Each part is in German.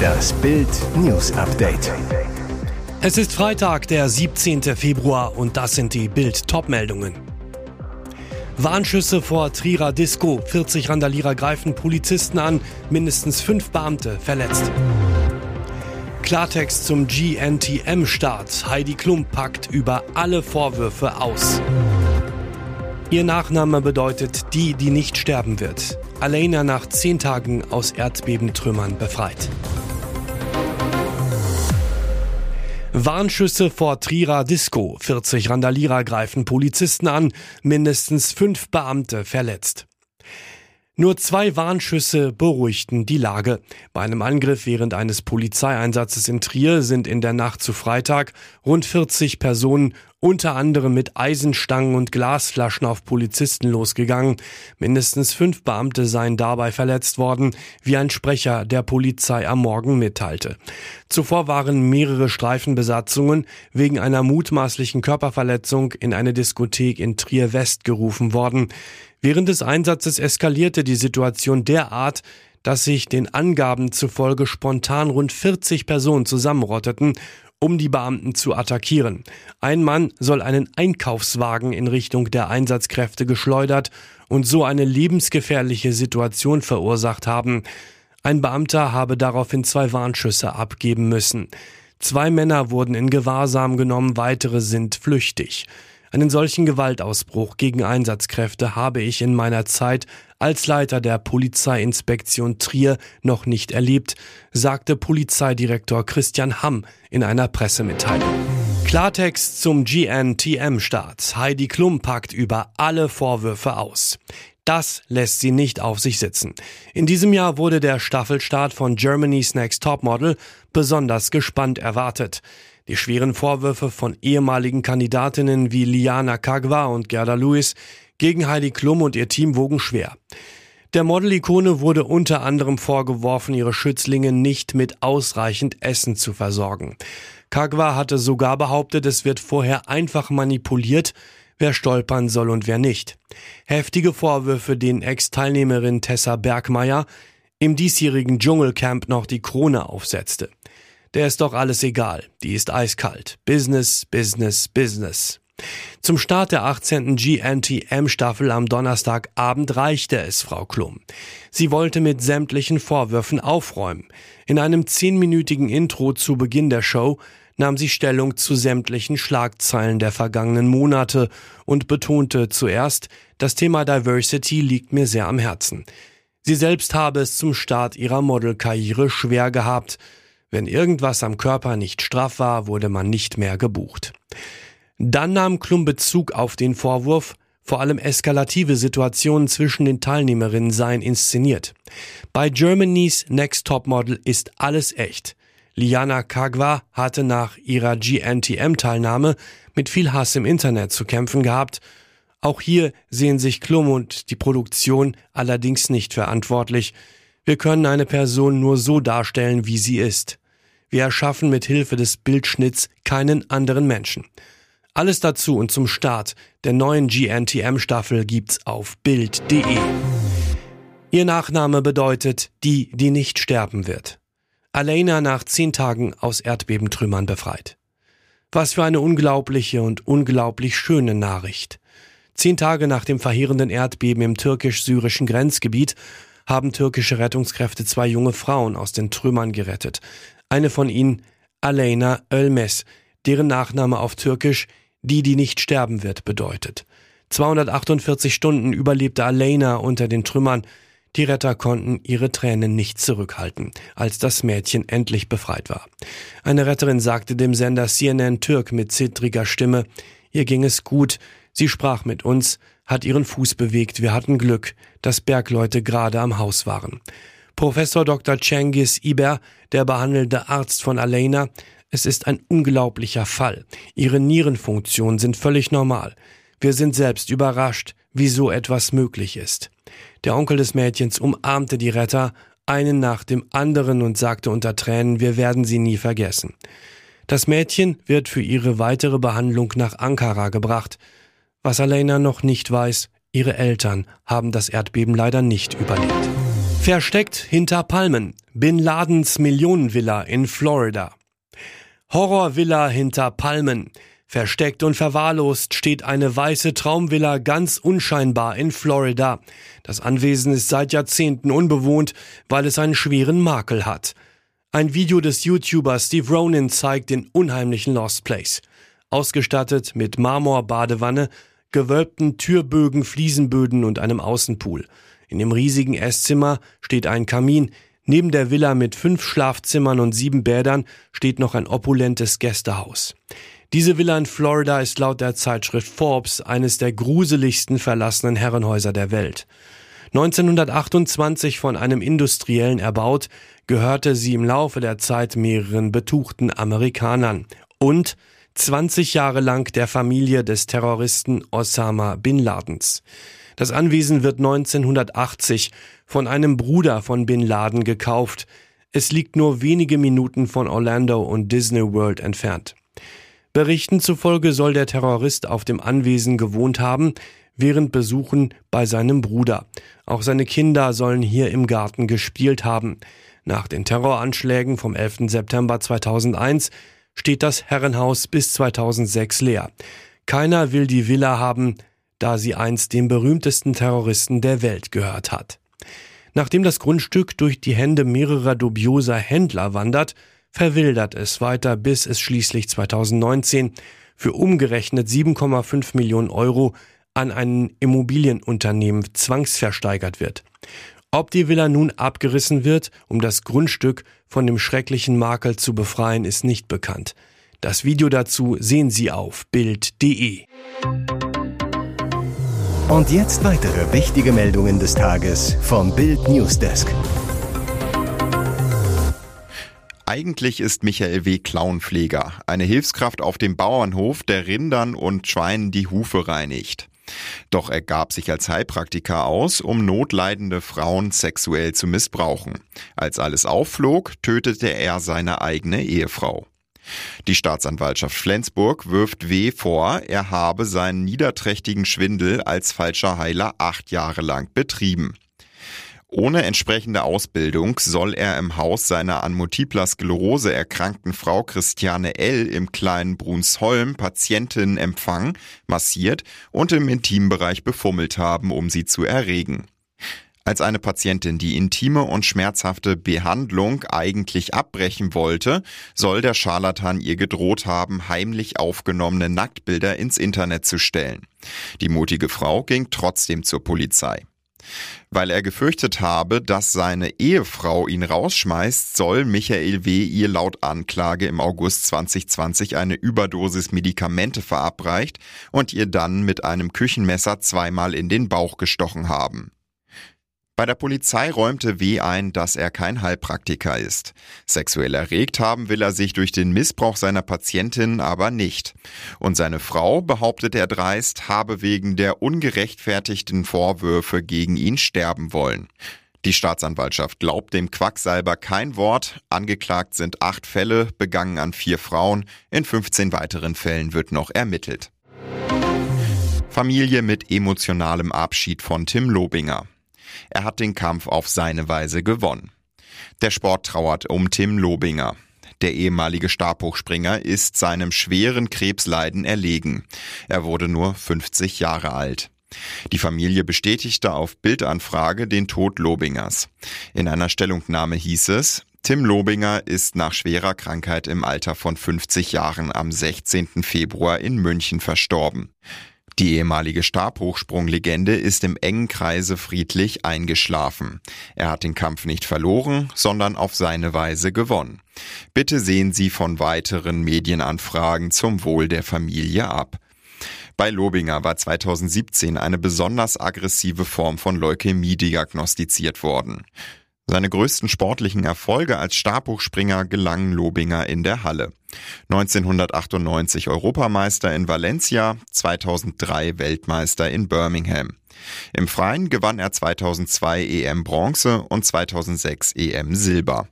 Das Bild News Update. Es ist Freitag, der 17. Februar und das sind die Bild Topmeldungen. Warnschüsse vor Trierer Disco. 40 Randalierer greifen Polizisten an, mindestens fünf Beamte verletzt. Klartext zum GNTM-Start. Heidi Klum packt über alle Vorwürfe aus. Ihr Nachname bedeutet die, die nicht sterben wird. Alena nach zehn Tagen aus Erdbebentrümmern befreit. Warnschüsse vor Trierer Disco. 40 Randalierer greifen Polizisten an, mindestens fünf Beamte verletzt. Nur zwei Warnschüsse beruhigten die Lage. Bei einem Angriff während eines Polizeieinsatzes in Trier sind in der Nacht zu Freitag rund 40 Personen unter anderem mit Eisenstangen und Glasflaschen auf Polizisten losgegangen. Mindestens fünf Beamte seien dabei verletzt worden, wie ein Sprecher der Polizei am Morgen mitteilte. Zuvor waren mehrere Streifenbesatzungen wegen einer mutmaßlichen Körperverletzung in eine Diskothek in Trier West gerufen worden. Während des Einsatzes eskalierte die Situation derart, dass sich den Angaben zufolge spontan rund 40 Personen zusammenrotteten um die Beamten zu attackieren. Ein Mann soll einen Einkaufswagen in Richtung der Einsatzkräfte geschleudert und so eine lebensgefährliche Situation verursacht haben. Ein Beamter habe daraufhin zwei Warnschüsse abgeben müssen. Zwei Männer wurden in Gewahrsam genommen, weitere sind flüchtig. Einen solchen Gewaltausbruch gegen Einsatzkräfte habe ich in meiner Zeit als Leiter der Polizeiinspektion Trier noch nicht erlebt, sagte Polizeidirektor Christian Hamm in einer Pressemitteilung. Klartext zum GNTM-Start. Heidi Klum packt über alle Vorwürfe aus. Das lässt sie nicht auf sich sitzen. In diesem Jahr wurde der Staffelstart von Germany's Next Topmodel besonders gespannt erwartet. Die schweren Vorwürfe von ehemaligen Kandidatinnen wie Liana Kagwa und Gerda Lewis gegen Heidi Klum und ihr Team wogen schwer. Der Model-Ikone wurde unter anderem vorgeworfen, ihre Schützlinge nicht mit ausreichend Essen zu versorgen. Kagwa hatte sogar behauptet, es wird vorher einfach manipuliert, wer stolpern soll und wer nicht. Heftige Vorwürfe, denen Ex-Teilnehmerin Tessa Bergmeier im diesjährigen Dschungelcamp noch die Krone aufsetzte der ist doch alles egal. Die ist eiskalt. Business, Business, Business. Zum Start der 18. GNTM-Staffel am Donnerstagabend reichte es Frau Klum. Sie wollte mit sämtlichen Vorwürfen aufräumen. In einem zehnminütigen Intro zu Beginn der Show nahm sie Stellung zu sämtlichen Schlagzeilen der vergangenen Monate und betonte zuerst, das Thema Diversity liegt mir sehr am Herzen. Sie selbst habe es zum Start ihrer Modelkarriere schwer gehabt, wenn irgendwas am Körper nicht straff war, wurde man nicht mehr gebucht. Dann nahm Klum Bezug auf den Vorwurf, vor allem eskalative Situationen zwischen den Teilnehmerinnen seien inszeniert. Bei Germany's Next Top Model ist alles echt. Liana Kagwa hatte nach ihrer GNTM-Teilnahme mit viel Hass im Internet zu kämpfen gehabt. Auch hier sehen sich Klum und die Produktion allerdings nicht verantwortlich. Wir können eine Person nur so darstellen, wie sie ist. Wir erschaffen mit Hilfe des Bildschnitts keinen anderen Menschen. Alles dazu und zum Start der neuen GNTM-Staffel gibt's auf Bild.de. Ihr Nachname bedeutet die, die nicht sterben wird. Alena nach zehn Tagen aus Erdbebentrümmern befreit. Was für eine unglaubliche und unglaublich schöne Nachricht. Zehn Tage nach dem verheerenden Erdbeben im türkisch-syrischen Grenzgebiet haben türkische Rettungskräfte zwei junge Frauen aus den Trümmern gerettet. Eine von ihnen, Aleyna Ölmes, deren Nachname auf Türkisch die, die nicht sterben wird, bedeutet. 248 Stunden überlebte Aleyna unter den Trümmern. Die Retter konnten ihre Tränen nicht zurückhalten, als das Mädchen endlich befreit war. Eine Retterin sagte dem Sender CNN Türk mit zittriger Stimme, ihr ging es gut, sie sprach mit uns, hat ihren Fuß bewegt, wir hatten Glück, dass Bergleute gerade am Haus waren. Professor Dr. Cengiz Iber, der behandelnde Arzt von Alena, es ist ein unglaublicher Fall. Ihre Nierenfunktionen sind völlig normal. Wir sind selbst überrascht, wie so etwas möglich ist. Der Onkel des Mädchens umarmte die Retter, einen nach dem anderen und sagte unter Tränen, wir werden sie nie vergessen. Das Mädchen wird für ihre weitere Behandlung nach Ankara gebracht. Was Alena noch nicht weiß, ihre Eltern haben das Erdbeben leider nicht überlebt. Versteckt hinter Palmen. Bin Ladens Millionenvilla in Florida. Horrorvilla hinter Palmen. Versteckt und verwahrlost steht eine weiße Traumvilla ganz unscheinbar in Florida. Das Anwesen ist seit Jahrzehnten unbewohnt, weil es einen schweren Makel hat. Ein Video des YouTubers Steve Ronin zeigt den unheimlichen Lost Place. Ausgestattet mit Marmorbadewanne, gewölbten Türbögen, Fliesenböden und einem Außenpool. In dem riesigen Esszimmer steht ein Kamin. Neben der Villa mit fünf Schlafzimmern und sieben Bädern steht noch ein opulentes Gästehaus. Diese Villa in Florida ist laut der Zeitschrift Forbes eines der gruseligsten verlassenen Herrenhäuser der Welt. 1928 von einem Industriellen erbaut, gehörte sie im Laufe der Zeit mehreren betuchten Amerikanern und 20 Jahre lang der Familie des Terroristen Osama bin Ladens. Das Anwesen wird 1980 von einem Bruder von Bin Laden gekauft. Es liegt nur wenige Minuten von Orlando und Disney World entfernt. Berichten zufolge soll der Terrorist auf dem Anwesen gewohnt haben, während Besuchen bei seinem Bruder. Auch seine Kinder sollen hier im Garten gespielt haben. Nach den Terroranschlägen vom 11. September 2001 steht das Herrenhaus bis 2006 leer. Keiner will die Villa haben, da sie einst dem berühmtesten Terroristen der Welt gehört hat. Nachdem das Grundstück durch die Hände mehrerer dubioser Händler wandert, verwildert es weiter, bis es schließlich 2019 für umgerechnet 7,5 Millionen Euro an ein Immobilienunternehmen zwangsversteigert wird. Ob die Villa nun abgerissen wird, um das Grundstück von dem schrecklichen Makel zu befreien, ist nicht bekannt. Das Video dazu sehen Sie auf Bild.de. Und jetzt weitere wichtige Meldungen des Tages vom Bild Newsdesk. Eigentlich ist Michael W. Clownpfleger, eine Hilfskraft auf dem Bauernhof, der Rindern und Schweinen die Hufe reinigt. Doch er gab sich als Heilpraktiker aus, um notleidende Frauen sexuell zu missbrauchen. Als alles aufflog, tötete er seine eigene Ehefrau. Die Staatsanwaltschaft Flensburg wirft W. vor, er habe seinen niederträchtigen Schwindel als falscher Heiler acht Jahre lang betrieben. Ohne entsprechende Ausbildung soll er im Haus seiner an multipler Sklerose erkrankten Frau Christiane L. im kleinen Brunsholm Patientinnen empfangen, massiert und im Intimbereich befummelt haben, um sie zu erregen. Als eine Patientin die intime und schmerzhafte Behandlung eigentlich abbrechen wollte, soll der Scharlatan ihr gedroht haben, heimlich aufgenommene Nacktbilder ins Internet zu stellen. Die mutige Frau ging trotzdem zur Polizei. Weil er gefürchtet habe, dass seine Ehefrau ihn rausschmeißt, soll Michael W. ihr laut Anklage im August 2020 eine Überdosis Medikamente verabreicht und ihr dann mit einem Küchenmesser zweimal in den Bauch gestochen haben. Bei der Polizei räumte W. ein, dass er kein Heilpraktiker ist. Sexuell erregt haben will er sich durch den Missbrauch seiner Patientin aber nicht. Und seine Frau, behauptet er dreist, habe wegen der ungerechtfertigten Vorwürfe gegen ihn sterben wollen. Die Staatsanwaltschaft glaubt dem Quacksalber kein Wort. Angeklagt sind acht Fälle, begangen an vier Frauen. In 15 weiteren Fällen wird noch ermittelt. Familie mit emotionalem Abschied von Tim Lobinger. Er hat den Kampf auf seine Weise gewonnen. Der Sport trauert um Tim Lobinger. Der ehemalige Stabhochspringer ist seinem schweren Krebsleiden erlegen. Er wurde nur 50 Jahre alt. Die Familie bestätigte auf Bildanfrage den Tod Lobingers. In einer Stellungnahme hieß es, Tim Lobinger ist nach schwerer Krankheit im Alter von 50 Jahren am 16. Februar in München verstorben. Die ehemalige Stabhochsprunglegende ist im engen Kreise friedlich eingeschlafen. Er hat den Kampf nicht verloren, sondern auf seine Weise gewonnen. Bitte sehen Sie von weiteren Medienanfragen zum Wohl der Familie ab. Bei Lobinger war 2017 eine besonders aggressive Form von Leukämie diagnostiziert worden. Seine größten sportlichen Erfolge als Stabhochspringer gelangen Lobinger in der Halle. 1998 Europameister in Valencia, 2003 Weltmeister in Birmingham. Im Freien gewann er 2002 EM Bronze und 2006 EM Silber.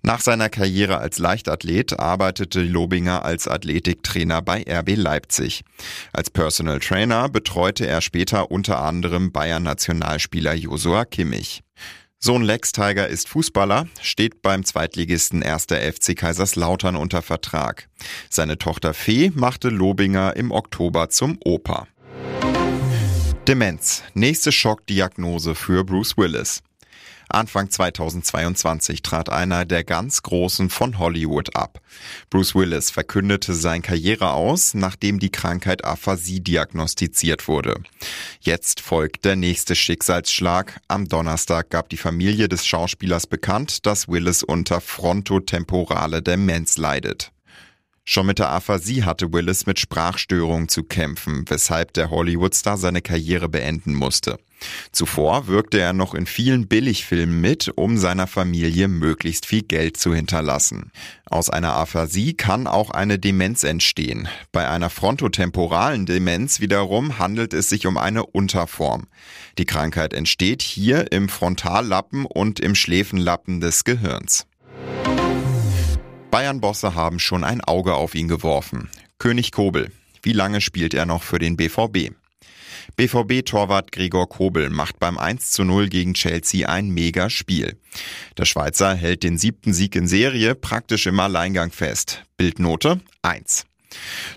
Nach seiner Karriere als Leichtathlet arbeitete Lobinger als Athletiktrainer bei RB Leipzig. Als Personal Trainer betreute er später unter anderem Bayern-Nationalspieler Josua Kimmich. Sohn Lex Tiger ist Fußballer, steht beim Zweitligisten 1. FC Kaiserslautern unter Vertrag. Seine Tochter Fee machte Lobinger im Oktober zum Opa. Demenz. Nächste Schockdiagnose für Bruce Willis. Anfang 2022 trat einer der ganz Großen von Hollywood ab. Bruce Willis verkündete sein Karriere aus, nachdem die Krankheit Aphasie diagnostiziert wurde. Jetzt folgt der nächste Schicksalsschlag. Am Donnerstag gab die Familie des Schauspielers bekannt, dass Willis unter frontotemporale Demenz leidet. Schon mit der Aphasie hatte Willis mit Sprachstörungen zu kämpfen, weshalb der Hollywoodstar seine Karriere beenden musste. Zuvor wirkte er noch in vielen Billigfilmen mit, um seiner Familie möglichst viel Geld zu hinterlassen. Aus einer Aphasie kann auch eine Demenz entstehen. Bei einer frontotemporalen Demenz wiederum handelt es sich um eine Unterform. Die Krankheit entsteht hier im Frontallappen und im Schläfenlappen des Gehirns. Bayern-Bosse haben schon ein Auge auf ihn geworfen. König Kobel. Wie lange spielt er noch für den BVB? BVB-Torwart Gregor Kobel macht beim 1 zu 0 gegen Chelsea ein Mega-Spiel. Der Schweizer hält den siebten Sieg in Serie praktisch im Alleingang fest. Bildnote 1.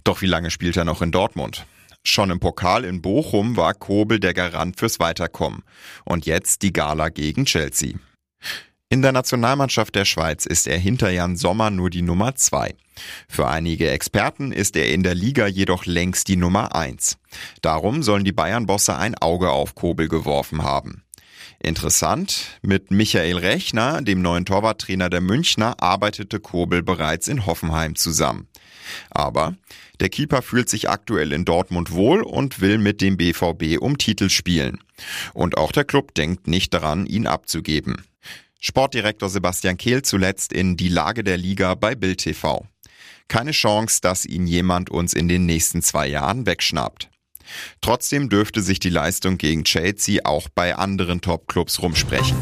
Doch wie lange spielt er noch in Dortmund? Schon im Pokal in Bochum war Kobel der Garant fürs Weiterkommen. Und jetzt die Gala gegen Chelsea. In der Nationalmannschaft der Schweiz ist er hinter Jan Sommer nur die Nummer zwei. Für einige Experten ist er in der Liga jedoch längst die Nummer eins. Darum sollen die Bayern-Bosse ein Auge auf Kobel geworfen haben. Interessant, mit Michael Rechner, dem neuen Torwarttrainer der Münchner, arbeitete Kobel bereits in Hoffenheim zusammen. Aber der Keeper fühlt sich aktuell in Dortmund wohl und will mit dem BVB um Titel spielen. Und auch der Club denkt nicht daran, ihn abzugeben. Sportdirektor Sebastian Kehl zuletzt in Die Lage der Liga bei Bild TV. Keine Chance, dass ihn jemand uns in den nächsten zwei Jahren wegschnappt. Trotzdem dürfte sich die Leistung gegen Chelsea auch bei anderen Topclubs rumsprechen.